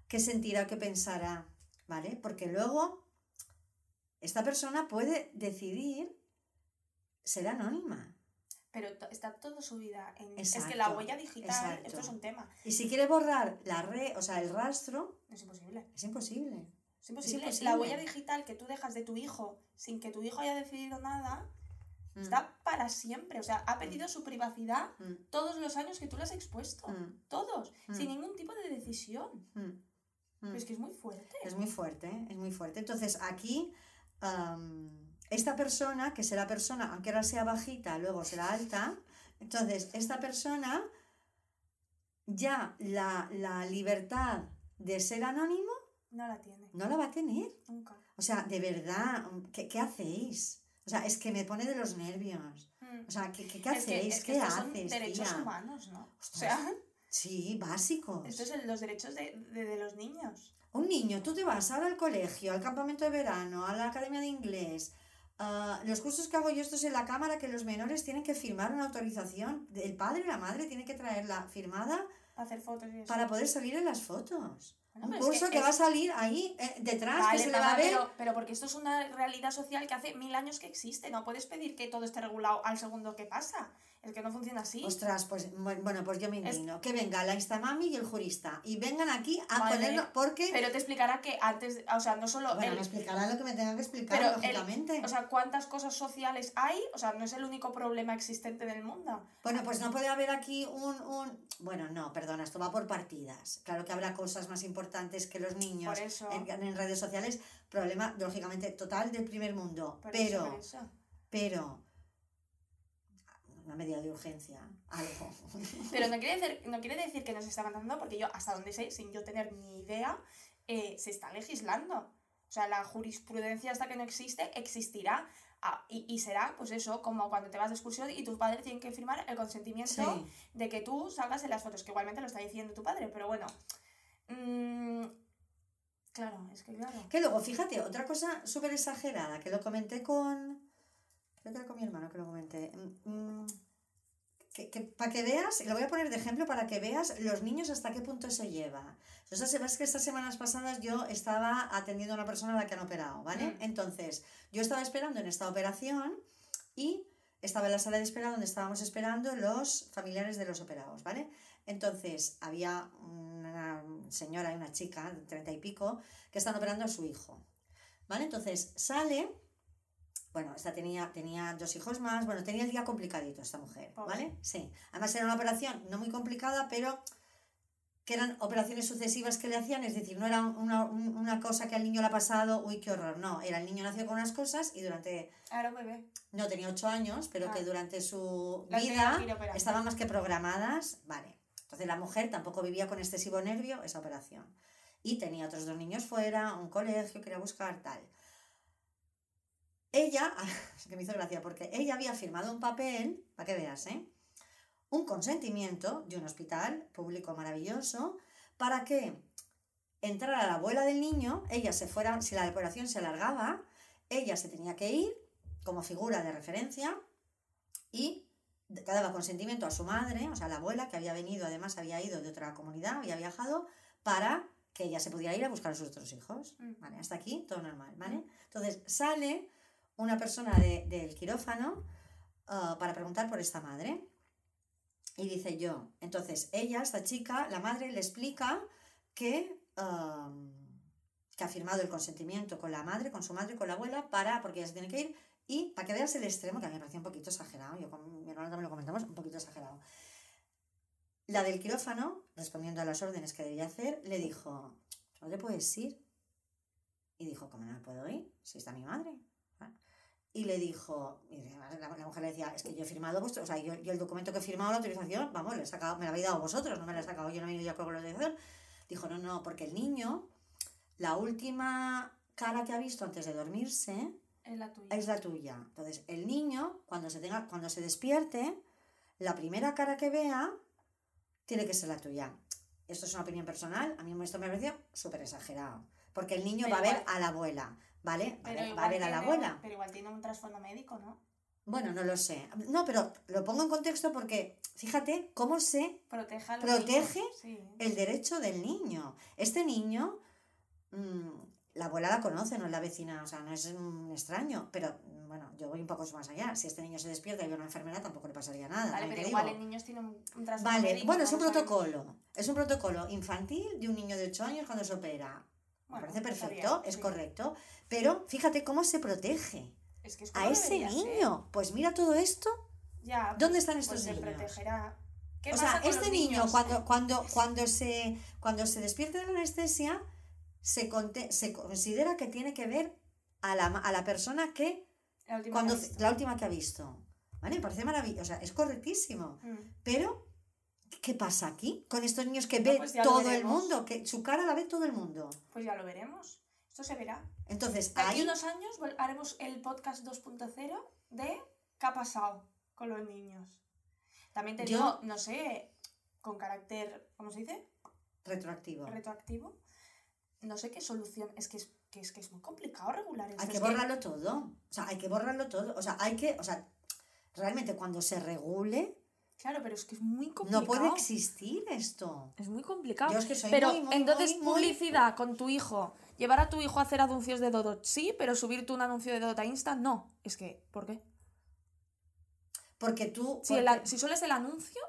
qué sentirá, qué pensará, ¿vale? Porque luego esta persona puede decidir ser anónima. Pero está toda su vida en... Es que la Exacto, huella digital, exacto. esto es un tema. Y si quiere borrar la red, o sea, el rastro, Es imposible. es imposible. Es imposible. imposible. La huella digital que tú dejas de tu hijo sin que tu hijo haya decidido nada Mm, está para siempre. O sea, ha perdido su privacidad mm, todos los años que tú le has expuesto. mm, Todos. Sin ningún tipo de decisión. Pero es que es muy fuerte. Es muy fuerte, ¿eh? es muy fuerte. Entonces, aquí, esta persona, que será persona, aunque ahora sea bajita, luego será alta, entonces, esta persona ya la, la libertad de ser anónimo No la tiene. no la va a tener. Nunca. O sea, de verdad, ¿qué, qué hacéis? O sea, es que me pone de los nervios. Mm. O sea, ¿qué, qué, qué Es que- hacéis? es que ¿Qué estos son haces, derechos tía? humanos, ¿no? O sea, Sí, básicos. estos son los derechos de, de- de los niños. Un niño, tú te vas ahora al colegio, al campamento de verano, a la academia de inglés. ah, los cursos que hago yo, esto es en la cámara, que los menores tienen que firmar una autorización. El padre y la madre tienen que traerla firmada Hacer fotos y eso. para poder salir en las fotos. Un es curso que que, es- va a salir ahí eh, detrás, Vale, que se le va a ver. pero, pero porque esto es una realidad social que hace mil años que existe. No puedes pedir que todo esté regulado al segundo que pasa. Es que no funciona así. Ostras, pues bu- bueno, pues yo me Es- indigno. Que venga la Instamami y el jurista y vengan aquí a ponerlo, porque. Pero te explicará que antes, o sea, no solo bueno, el- me explicará lo que me tenga que explicar, Pero el- lógicamente. o sea, cuántas cosas sociales hay, o sea, no es el único problema existente en el mundo. Bueno, pues no puede haber aquí un, un... Bueno, no, perdona, esto va por partidas. Claro que habrá cosas más importantes que los niños Por eso. en, en redes sociales. Problema, lógicamente, total del primer mundo. Por pero, eso, por eso. pero... Una medida de urgencia, algo. Pero no quiere, decir, no quiere decir que no se está mandando, porque yo, hasta donde sé, sin yo tener ni idea, eh, se está legislando. O sea, la jurisprudencia hasta que no existe, existirá. Ah, y, y será, pues eso, como cuando te vas de excursión y tu padre tiene que firmar el consentimiento Sí. de que tú salgas en las fotos, que igualmente lo está diciendo tu padre, pero bueno. Mm, claro, es que claro. Que luego, fíjate, otra cosa súper exagerada, que lo comenté con... Era con mi hermano que lo comenté. Mm, que, que para que veas, lo voy a poner de ejemplo para que veas los niños hasta qué punto se lleva. Sea, sabes que estas semanas pasadas yo estaba atendiendo a una persona a la que han operado, ¿vale? Mm. Entonces, yo estaba esperando en esta operación y estaba en la sala de espera donde estábamos esperando los familiares de los operados, ¿vale? Entonces, había una señora y una chica de treinta y pico que están operando a su hijo, ¿vale? Entonces, sale... Bueno, esta tenía, tenía dos hijos más, bueno, tenía el día complicadito esta mujer, Pobre. ¿vale? Sí. Además era una operación no muy complicada, pero que eran operaciones sucesivas que le hacían, es decir, no era una, un- una cosa que al niño le ha pasado, uy, qué horror, no, era el niño nació con unas cosas y durante, Ahora bebé. no tenía ocho años, pero Ah. que durante su tenía vida estaban más que programadas, vale. Entonces la mujer tampoco vivía con excesivo nervio esa operación. Y tenía otros dos niños fuera, un colegio, quería buscar tal. Ella, es que me hizo gracia, porque ella había firmado un papel, para que veas, ¿eh? Un consentimiento de un hospital público maravilloso para que entrara la abuela del niño, ella se fuera, si la operación se alargaba, ella se tenía que ir como figura de referencia y daba consentimiento a su madre, o sea, la abuela, que había venido, además había ido de otra comunidad, había viajado, para que ella se pudiera ir a buscar a sus otros hijos. Mm. ¿Vale? Hasta aquí todo normal, ¿vale? Entonces sale una persona de- del quirófano ah, para preguntar por esta madre. Y dice yo, entonces ella, esta chica, la madre le explica que, am, que ha firmado el consentimiento con la madre, con su madre, con la abuela, para, porque ella se tiene que ir, y para que veas el extremo, que a mí me parecía un poquito exagerado, yo con mi hermano también lo comentamos, un poquito exagerado. La del quirófano, respondiendo a las órdenes que debía hacer, le dijo, ¿no te puedes ir? Y dijo, ¿cómo no me puedo ir? Si está mi madre. Y le dijo, y la, la mujer le decía, es que yo he firmado vuestro, o sea, yo, yo el documento que he firmado, la autorización, vamos, le he sacado, me la habéis dado vosotros, no me la he sacado yo, no he ido de acuerdo con la autorización. Dijo, no, no, porque el niño, la última cara que ha visto antes de dormirse Es la tuya. es la tuya. Entonces, el niño, cuando se, tenga, cuando se despierte, la primera cara que vea tiene que ser la tuya. Esto es una opinión personal, a mí esto me pareció súper exagerado. Porque el niño Pero va a ver igual- a la abuela, ¿vale? Va a Pero ver, va a igual ver a la abuela. Pero igual tiene un trasfondo médico, ¿no? Bueno, no lo sé. No, pero lo pongo en contexto porque fíjate cómo se Protege niños, sí. el derecho del niño. Este niño, mm, la abuela la conoce, no es la vecina, o sea, no es un extraño, pero bueno, yo voy un poco más allá. Si este niño se despierta y ve una enfermera, tampoco le pasaría nada. Vale, pero igual digo. el niño tiene un, un trasfondo Vale, médico, bueno, es un protocolo. Es un protocolo infantil de un niño de 8 años cuando se opera. Me parece perfecto, bien, es sí. correcto. Pero fíjate cómo se protege Es que es a ese ser. niño. Pues mira todo esto. Ya, ¿Dónde pues- están pues estos se niños? protegerá. ¿Qué O sea, este niño cuando, cuando, cuando, se, cuando se despierte de la anestesia, se, conte- se considera que tiene que ver a la, a la persona que, La última cuando, vez. la última que ha visto. ¿Vale? Me parece maravilloso, o sea, es correctísimo. Mm. Pero, ¿qué pasa aquí con estos niños que No, ve pues todo el mundo? Que su cara la ve todo el mundo. Pues ya lo veremos. Esto se verá. Entonces, De aquí unos años haremos el podcast 2.0 de qué ha pasado con los niños. También te Yo- no sé, con carácter, ¿cómo se dice? retroactivo. Retroactivo. No sé qué solución. Es que es, que es, que es muy complicado regular esto. Hay que borrarlo todo. O sea, hay que borrarlo todo. O sea, hay que, o sea, realmente cuando se regule, Claro, pero es que es muy complicado. no puede existir esto. Es muy complicado. Yo es que soy pero muy, muy, entonces muy, publicidad con tu hijo. Llevar a tu hijo a hacer anuncios de Dodot, sí, pero subir tú un anuncio de Dodot a Insta, no. Es que, ¿por qué? Porque tú. Si, porque- el si solo es el anuncio,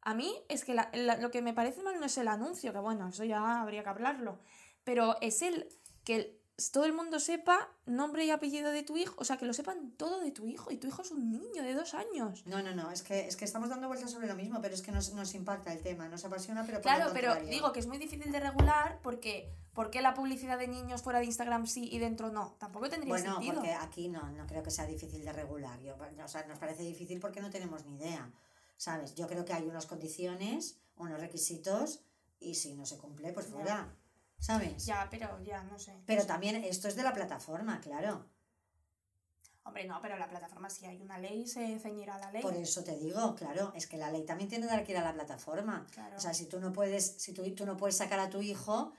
a mí es que la- la- lo que me parece mal no es el anuncio, que bueno, eso ya habría que hablarlo. Pero es el que el- todo el mundo sepa nombre y apellido de tu hijo, o sea, que lo sepan todo de tu hijo. Y tu hijo es un niño de dos años. No, no, no, es que, es que estamos dando vueltas sobre lo mismo, pero es que nos, nos impacta el tema, nos apasiona, pero por Claro, pero digo que es muy difícil de regular porque ¿por qué la publicidad de niños fuera de Instagram sí y dentro no? Tampoco tendría Bueno, sentido. porque aquí no, no creo que sea difícil de regular. Yo, o sea, nos parece difícil porque no tenemos ni idea. ¿Sabes? Yo creo que hay unas condiciones, unos requisitos, y si no se cumple, pues fuera. ¿Sabes? Ya, pero ya, no sé. Pero también esto es de la plataforma, claro. Hombre, no, pero la plataforma, si hay una ley, se ceñirá a la ley. Por eso te digo, claro, es que la ley también tiene que ir a la plataforma. Claro. O sea, si tú no puedes, si tú, tú no puedes sacar a tu hijo,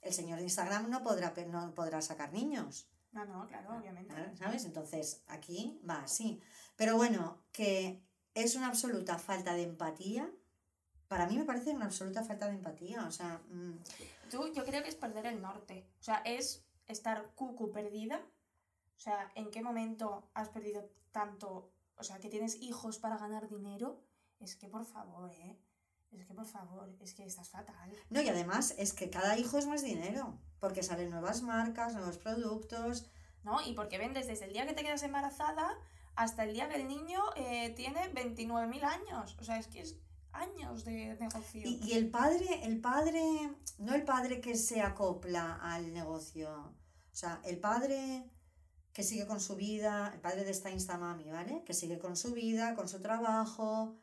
el señor de Instagram no podrá, no podrá sacar niños. No, no, claro, obviamente. ¿vale? ¿Sabes? Entonces, aquí va así. Pero bueno, que es una absoluta falta de empatía. Para mí me parece una absoluta falta de empatía. O sea, mm, Tú, yo creo que es perder el norte. O sea, es estar cucu perdida. O sea, ¿en qué momento has perdido tanto? O sea, que tienes hijos para ganar dinero. Es que por favor, ¿eh? Es que por favor, es que estás fatal. no, y además es que cada hijo es más dinero. Porque salen nuevas marcas, nuevos productos. ¿No? Y porque vendes desde el día que te quedas embarazada hasta el día que el niño eh, tiene 29.000 años. O sea, es que es años de negocio. Y, y el padre, el padre, no el padre que se acopla al negocio. O sea, el padre que sigue con su vida, el padre de esta Instamami, ¿vale? Que sigue con su vida, con su trabajo,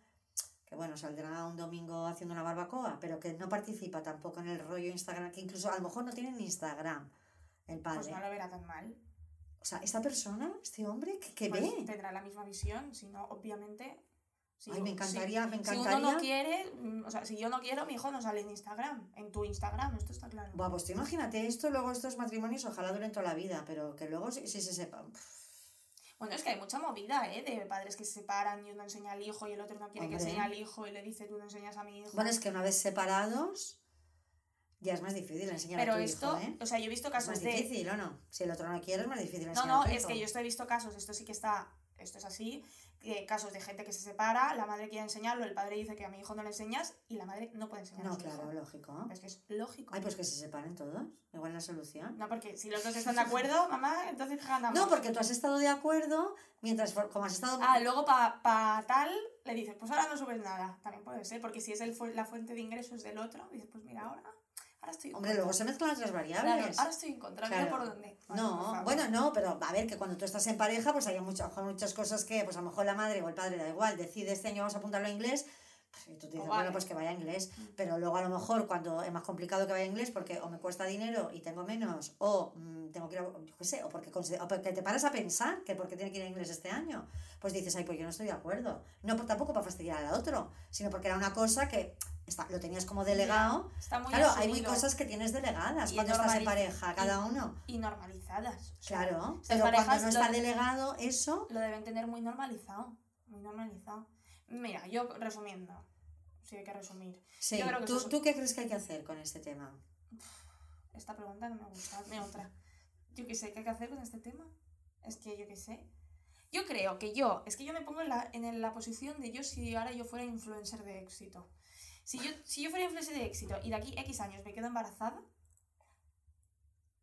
que bueno, saldrá un domingo haciendo una barbacoa, pero que no participa tampoco en el rollo Instagram, que incluso a lo mejor no tiene ni Instagram el Pues padre. no lo verá tan mal. O sea, esta persona, este hombre, ¿qué, qué Pues ve? tendrá la misma visión, si no, obviamente. Si- Ay, me si- encantaría, me Si uno encantaría. no quiere, mm, o sea, si yo no quiero, mi hijo no sale en Instagram, en tu Instagram, esto está claro. Buah, pues tú imagínate esto, luego estos matrimonios ojalá duren toda la vida, pero que luego si, si se sepan. Bueno, es que hay mucha movida, ¿eh? De padres que se separan y uno enseña al hijo y el otro no quiere que enseñe al hijo y le dice tú no enseñas a mi hijo. Bueno, es que una vez separados, ya es más difícil enseñar Pero a tu esto, hijo, ¿eh? o sea, yo he visto Es casos más de... difícil, ¿o no? Si el otro no quiere, es más difícil No, enseñar no, a tu es hijo. que yo esto he visto casos, esto sí que está, esto es así, que casos de gente que se separa, la madre quiere enseñarlo, el padre dice que a mi hijo no le enseñas y la madre no puede enseñar a No, claro, hijo. lógico. Es que es lógico. Ay, pues que se separen todos. Igual la solución. No, porque si los dos están de acuerdo, mamá, entonces ganamos. No, porque tú has estado de acuerdo, mientras, como has estado... Ah, luego para pa tal le dices, pues ahora no subes nada. También puede ser, porque si es el fu- la fuente de ingresos del otro, dices, pues mira, ahora Ahora estoy Hombre, luego se mezclan otras Claro, variables. ahora estoy en contra, mira Claro. por dónde. Por No, bueno, no, pero a ver, que cuando tú estás en pareja, pues hay muchas, muchas cosas que, pues a lo mejor la madre o el padre da igual, decide este año vamos a apuntarlo a inglés, y tú te dices, vale. bueno, pues que vaya a inglés, Mm. pero luego a lo mejor cuando es más complicado que vaya a inglés porque o me cuesta dinero y tengo menos, o mm, tengo que ir a, yo qué sé, o porque, o porque te paras a pensar que porque tiene que ir a inglés este año, pues dices, ay, pues yo no estoy de acuerdo. No por, tampoco para fastidiar al otro, sino porque era una cosa que está, lo tenías como delegado. Está muy Claro, hay muy cosas que tienes delegadas Y cuando estás en pareja, cada uno. y normalizadas. o sea, Claro, pero cuando no está de- delegado eso, Lo deben tener muy normalizado. Muy normalizado. Mira, yo resumiendo. Si hay que resumir. sí. Yo creo que ¿Tú, eso ¿Tú qué crees que hay que hacer con este tema? Esta pregunta no me gusta. Hazme otra. Yo qué sé, ¿qué hay que hacer con este tema? Es que yo qué sé. Yo creo que yo, es que yo me pongo en la, en la posición de yo si ahora yo fuera influencer de éxito. Si yo, si yo fuera influencer de éxito y de aquí X años me quedo embarazada,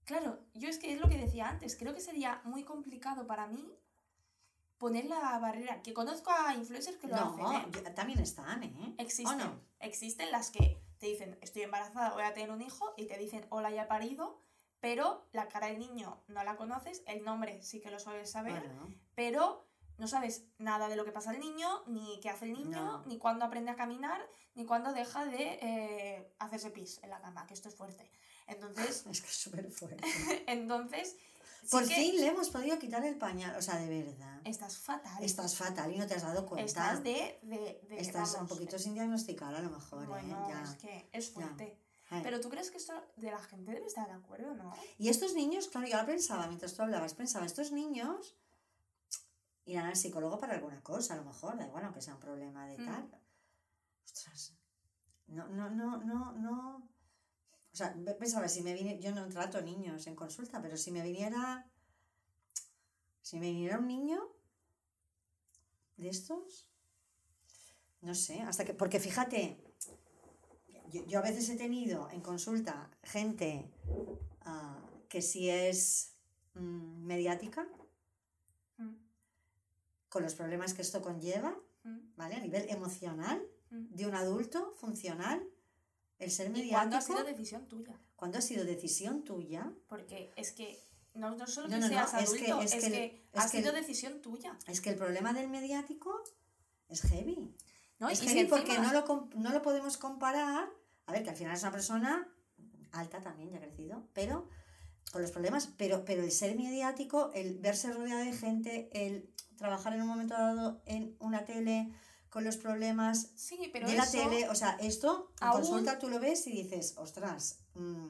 claro, yo es que es lo que decía antes, creo que sería muy complicado para mí poner la barrera. Que conozco a influencers que lo No, hacen, ¿eh? yo- también están, ¿eh? Existen. Existen las que te dicen, estoy embarazada, voy a tener un hijo, y te dicen, hola, ya he parido, pero la cara del niño no la conoces, el nombre sí que lo sueles saber, Bueno, pero no sabes nada de lo que pasa al niño, ni qué hace el niño, No. ni cuándo aprende a caminar, ni cuándo deja de eh, hacerse pis en la cama, que esto es fuerte. Entonces, es que es súper fuerte. entonces, sí Por que fin le hemos podido quitar el pañal, o sea, de verdad. estás fatal. Estás fatal y no te has dado cuenta. Estás de... de, de- Estás un vamos, poquito sin diagnosticar a lo mejor, Bueno, ¿eh? Ya. es que es fuerte. Eh. Pero tú crees que esto de la gente debe estar de acuerdo, ¿no? Y estos niños, claro, yo ahora pensaba, mientras tú hablabas, pensaba, estos niños irán al psicólogo para alguna cosa, a lo mejor, da igual, aunque sea un problema de Mm. tal. Ostras. No, no, no, no, no. O sea, pensaba, si me viniera, yo no trato niños en consulta, pero si me viniera, si me viniera un niño de estos, no sé, hasta que, porque fíjate, yo, yo a veces he tenido en consulta gente ah, que si es mm, mediática, con los problemas que esto conlleva, mm, ¿vale? A nivel emocional, mm. de un adulto funcional, el ser ¿Y cuándo ha mediático, sido decisión tuya? ¿cuándo ha sido decisión tuya? Porque es que no, no solo No, no, seas es que- es es que ha el- sido decisión tuya. Es que el problema del mediático es heavy. ¿no? es Y si heavy porque encima- no lo, no lo podemos comparar. A ver, que al final es una persona alta también, ya ha crecido, pero con los problemas, pero, pero el ser mediático, el verse rodeado de gente, el trabajar en un momento dado en una tele con los problemas Sí, pero de la tele, o sea, esto en aún- consulta tú lo ves y dices, ostras, mm,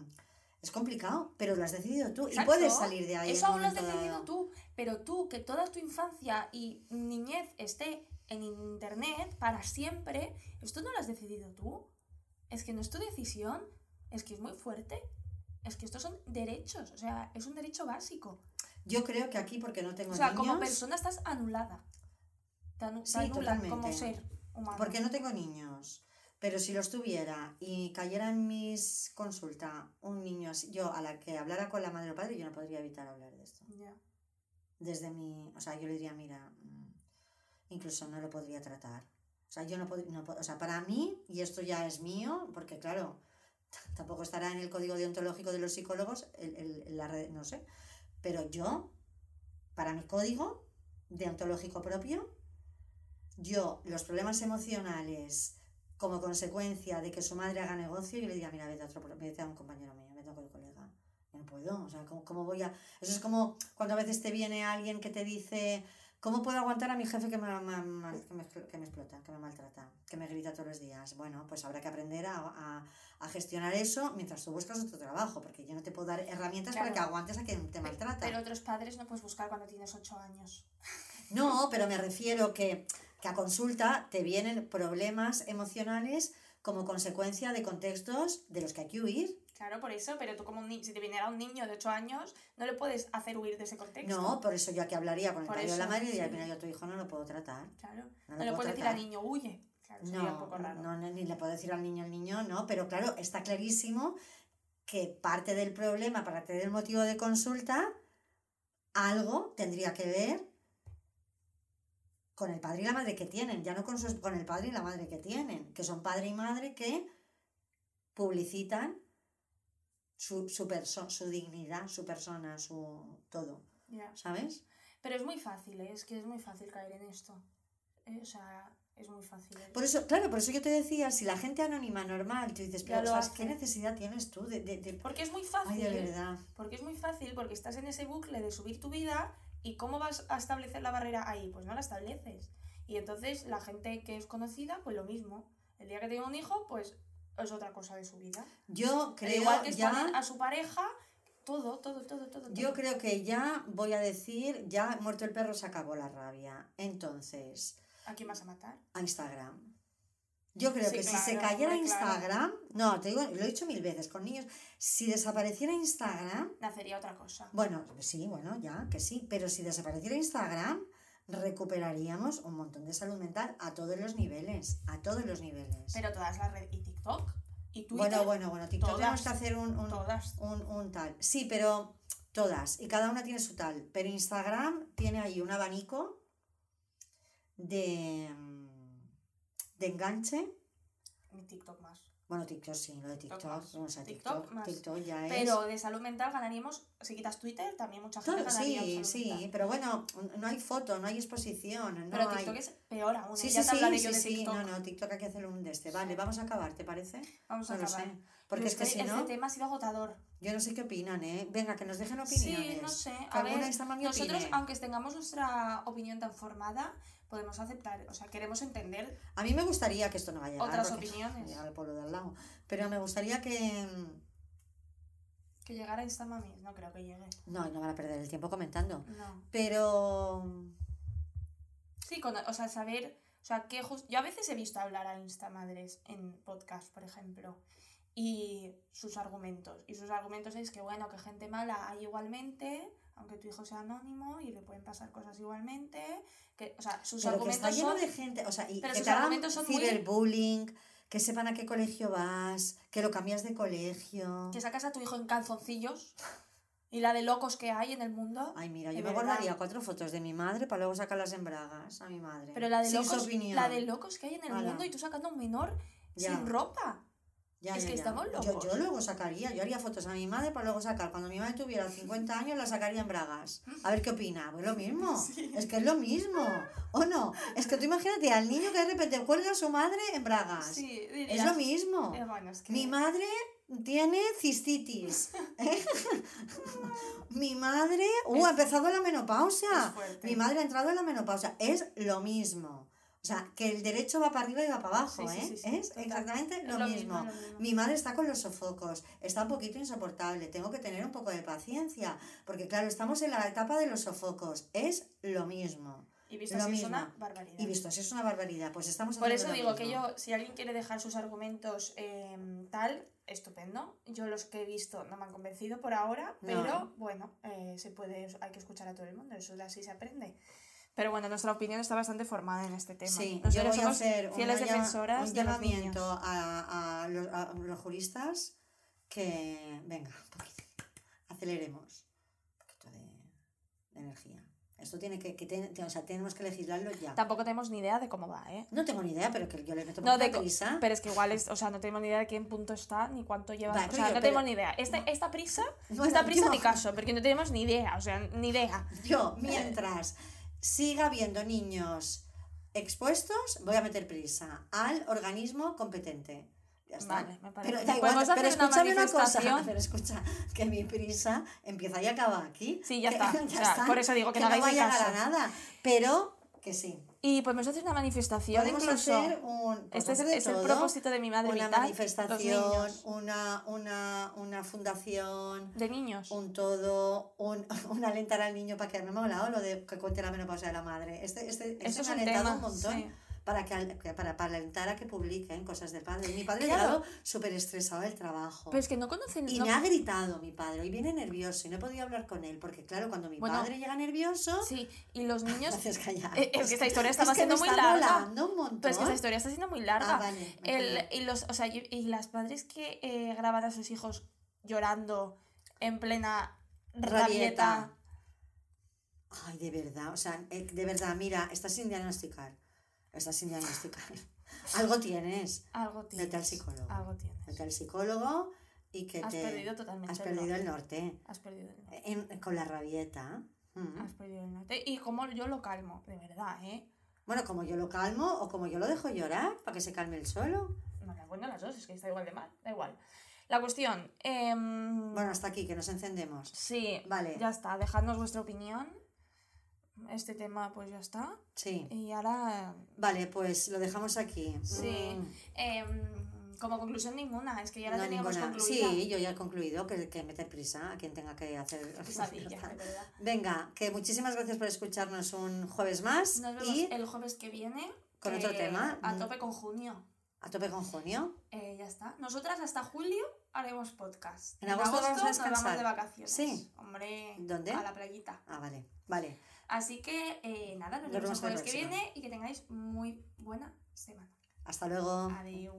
es complicado, pero lo has decidido tú y Exacto, puedes salir de ahí. Eso aún lo has decidido dado. tú, pero tú, que toda tu infancia y niñez esté en internet para siempre, esto no lo has decidido tú. Es que no es tu decisión, es que es muy fuerte. Es que estos son derechos, o sea, es un derecho básico. Yo creo que aquí, porque no tengo O sea, niños, como persona estás anulada. Te, anu- Sí, anulan como totalmente. ser humano. porque no tengo niños, pero si los tuviera y cayera en mis consulta un niño así, yo a la que hablara con la madre o padre, yo no podría evitar hablar de esto. Ya. Desde mi, o sea, yo le diría, mira, mm, incluso no lo podría tratar. O sea, yo no podría, o sea, para mí, y esto ya es mío, porque claro, tampoco estará en el código deontológico de los psicólogos, el, el- la red, no sé, pero yo, para mi código deontológico propio, yo los problemas emocionales como consecuencia de que su madre haga negocio, yo le diría, mira, vete a, otro, vete a un compañero mío, vete a un colega. Yo no puedo, o sea, ¿cómo, cómo voy a...? Eso es como cuando a veces te viene alguien que te dice, ¿cómo puedo aguantar a mi jefe que me, que me, que me explota, que me maltrata, que me grita todos los días? Bueno, pues habrá que aprender a, a- a gestionar eso mientras tú buscas otro trabajo, porque yo no te puedo dar herramientas para que aguantes a quien te maltrata. Pero otros padres no puedes buscar cuando tienes 8 años. No, pero me refiero que, que a consulta te vienen problemas emocionales como consecuencia de contextos de los que hay que huir. Claro, por eso, pero tú como un si te viniera un niño de 8 años, no le puedes hacer huir de ese contexto. No, por eso yo aquí hablaría con el padre de la madre y diría, mira, yo a tu hijo no lo puedo tratar. Claro. No No, lo le puedes decir al niño, huye. Claro, sería un No, poco raro. no, no, ni le puedo decir al niño al niño, no, pero claro, está clarísimo que parte del problema, parte del motivo de consulta, algo tendría que ver con el padre y la madre que tienen, ya no con, sus, con el padre y la madre que tienen, que son padre y madre que publicitan su, su, perso- su dignidad, su persona, su todo, Ya. ¿sabes? Pero es muy fácil, ¿eh? es que es muy fácil caer en esto. Eh, O sea, es muy fácil. ¿eh? Por eso, claro, por eso yo te decía, si la gente anónima normal, tú dices, pero ¿qué necesidad tienes tú de... de, de- Porque es muy Ay, fácil. de verdad. Porque es muy fácil, porque estás en ese bucle de subir tu vida y ¿cómo vas a establecer la barrera ahí? Pues no la estableces. Y entonces la gente que es conocida, pues lo mismo. El día que tenga un hijo, pues es otra cosa de su vida. Yo creo igual que ya... a su pareja, todo, todo, todo, todo. Yo todo. creo que ya voy a decir, ya muerto el perro se acabó la rabia. Entonces, ¿A quién vas a matar? a Instagram. Yo creo Sí, que si se cayera claro. Instagram, no, te digo, lo he dicho mil veces con niños, si desapareciera Instagram, Nacería otra cosa. bueno, sí, bueno, ya, que sí, pero si desapareciera Instagram, recuperaríamos un montón de salud mental a todos los niveles, a todos los niveles. Pero todas las redes. Y TikTok. Y Twitter. bueno, bueno, bueno, TikTok todas, tenemos que hacer un, un- Todas. un, un tal. Sí, pero todas. Y cada una tiene su tal. Pero Instagram tiene ahí un abanico de, mm, de enganche. Mi TikTok más. Bueno, TikTok sí, lo de TikTok. más. O sea, TikTok TikTok, más. TikTok ya es. Pero de salud mental ganaríamos, si quitas Twitter, también mucha gente Todo- ganaría sí, sí, mental. pero bueno, no hay foto, no hay exposición. No Pero hay... TikTok es peor aún. Sí, ¿eh? ya sí, te sí, hablaré sí, yo de sí, TikTok. no, no, TikTok hay que hacer un de este. Vale, vamos a acabar, ¿te parece? Vamos a No lo acabar. sé. Porque Pero es que este- si no, Este tema ha sido agotador. yo no sé qué opinan, ¿eh? Venga, que nos dejen opiniones. Sí, no sé. A ver, nosotros, opine. aunque tengamos nuestra opinión tan formada, podemos aceptar, o sea, queremos entender A mí me gustaría que esto no vaya a. Otras opiniones. al pueblo de al lado. Pero me gustaría que. que llegar a Instamamis. No creo que llegue. No, no van a perder el tiempo comentando. No. Pero. Sí, con- o sea, saber. O sea, que jus- yo a veces he visto hablar a Instamadres en podcast, por ejemplo, y sus argumentos. Y sus argumentos es que, bueno, que gente mala hay igualmente, aunque tu hijo sea anónimo y le pueden pasar cosas igualmente. Que, o sea, sus Pero que está argumentos lleno de gente. O sea, y Pero que sus te argumentos son muy- ciberbullying, que sepan a qué colegio vas, que lo cambias de colegio. Que sacas a tu hijo en calzoncillos y la de locos que hay en el mundo. Ay, mira, yo me verdad. guardaría cuatro fotos de mi madre para luego sacarlas en bragas a mi madre. Pero la de, Sin locos, la de locos que hay en el mundo y tú sacando a un menor Ya. sin ropa. Ya, es ya, que ya. estamos Yo, locos. yo luego sacaría, yo haría fotos a mi madre para luego sacar. Cuando mi madre tuviera 50 años, la sacaría en bragas. A ver qué opina. Pues lo mismo. Es que es lo mismo. ¿O no? Es que tú imagínate al niño que de repente cuelga a su madre en bragas. Sí, es lo mismo. eh, bueno, es que- Mi madre tiene cistitis. ¿eh? Mi madre, uh, ha empezado la menopausia. Es. Mi madre ha entrado en la menopausia. Es lo mismo. O sea, que el derecho va para arriba y va para abajo, Sí, ¿eh? sí, sí, es total. exactamente Es lo, lo mismo. mismo, lo mismo. Mi madre está con los sofocos, está un poquito insoportable, tengo que tener un poco de paciencia, porque claro, estamos en la etapa de los sofocos, es lo mismo. Y visto lo así es una barbaridad. Y visto así es una barbaridad, pues estamos Por eso lo digo que yo, si alguien quiere dejar sus argumentos eh, tal, estupendo. Yo los que he visto no me han convencido por ahora, No. pero bueno, eh, se puede, hay que escuchar a todo el mundo, eso de así se aprende. Pero bueno, nuestra opinión está bastante formada en este tema. Sí, yo Nosotros a somos hacer fieles una defensoras un de los niños. llamamiento a, a los, a los juristas que, venga, un poquito, aceleremos un poquito de, de energía. Esto tiene que, que ten- o sea, tenemos que legislarlo ya. Tampoco tenemos ni idea de cómo va, ¿eh? No tengo ni idea, pero que yo le meto No, de prisa. pero es que igual es, o sea, no tenemos ni idea de qué punto está ni cuánto lleva. Vale, o sea, yo- no tenemos ni idea. Esta, esta prisa, Bueno, esta prisa yo- ni caso, porque no tenemos ni idea, o sea, ni idea. Yo, mientras siga habiendo niños expuestos, voy a meter prisa al organismo competente. Ya está. Vale, me parece. Pero, igual, pero hacer una cosa, pero escucha, que mi prisa empieza y acaba aquí. Sí, ya Que- está, o sea, por eso digo que no no va a llegar a nada, pero que sí. Y podemos hacer una manifestación Podemos incluso. hacer un... podemos Este es, hacer de es el propósito de mi madre Una vital, manifestación, una, una, una fundación, De niños. un todo, un, un alentar al niño para que me ha molado lo de que cuente la menopausia de la madre. Este, este, este Eso es me ha alentado tema. un montón sí. Para, que, para, para alentar a que publiquen cosas del padre. Mi padre Claro. ha llegado súper estresado del trabajo. Pero es que no conocen. y no- me ha gritado mi padre, y viene nervioso, y no he podido hablar con él, porque claro, cuando mi Bueno, padre llega nervioso, Sí, y los niños. haces callar. Eh, es que esta historia Es estaba que siendo muy está larga. un montón. Pero es que esta historia está siendo muy larga. Ah, vale, me El, y los, o sea, y, y las padres que eh, graban a sus hijos llorando en plena Rabieta. rabieta. Ay, de verdad, o sea, eh, de verdad, mira, estás sin diagnosticar. Estás sin diagnosticar. Algo tienes. Algo tienes. Vete al psicólogo. Algo tienes. Vete al psicólogo, y que Has te... perdido totalmente Has el perdido norte. el norte. Has perdido el norte. En- con la rabieta. Mm. Has perdido el norte. Y como yo lo calmo, de verdad, ¿eh? Bueno, como yo lo calmo o como yo lo dejo llorar para que se calme el solo. No, la bueno las dos, es que está igual de mal, da igual. La cuestión, em, Bueno, hasta aquí, que nos encendemos. sí, Vale. ya está, dejadnos vuestra opinión. Este tema, pues ya está. Sí. Y ahora, Vale, pues lo dejamos aquí. Sí. Mm, em, como conclusión ninguna, es que ya la no teníamos ninguna. concluida. Sí, yo ya he concluido que, que meter prisa a quien tenga que hacer. Pesadilla. Venga, que muchísimas gracias por escucharnos un jueves más Nos vemos y el jueves que viene. Con que otro tema. A tope con junio. a tope con junio. Eh, ya está. Nosotras hasta julio haremos podcast. En agosto vamos a nos vamos descansar. de vacaciones. Sí. Hombre, ¿Dónde? a la playita. Ah, vale, vale. Así que eh, nada, nos vemos el jueves que viene y que tengáis muy buena semana. Hasta luego. Adiós.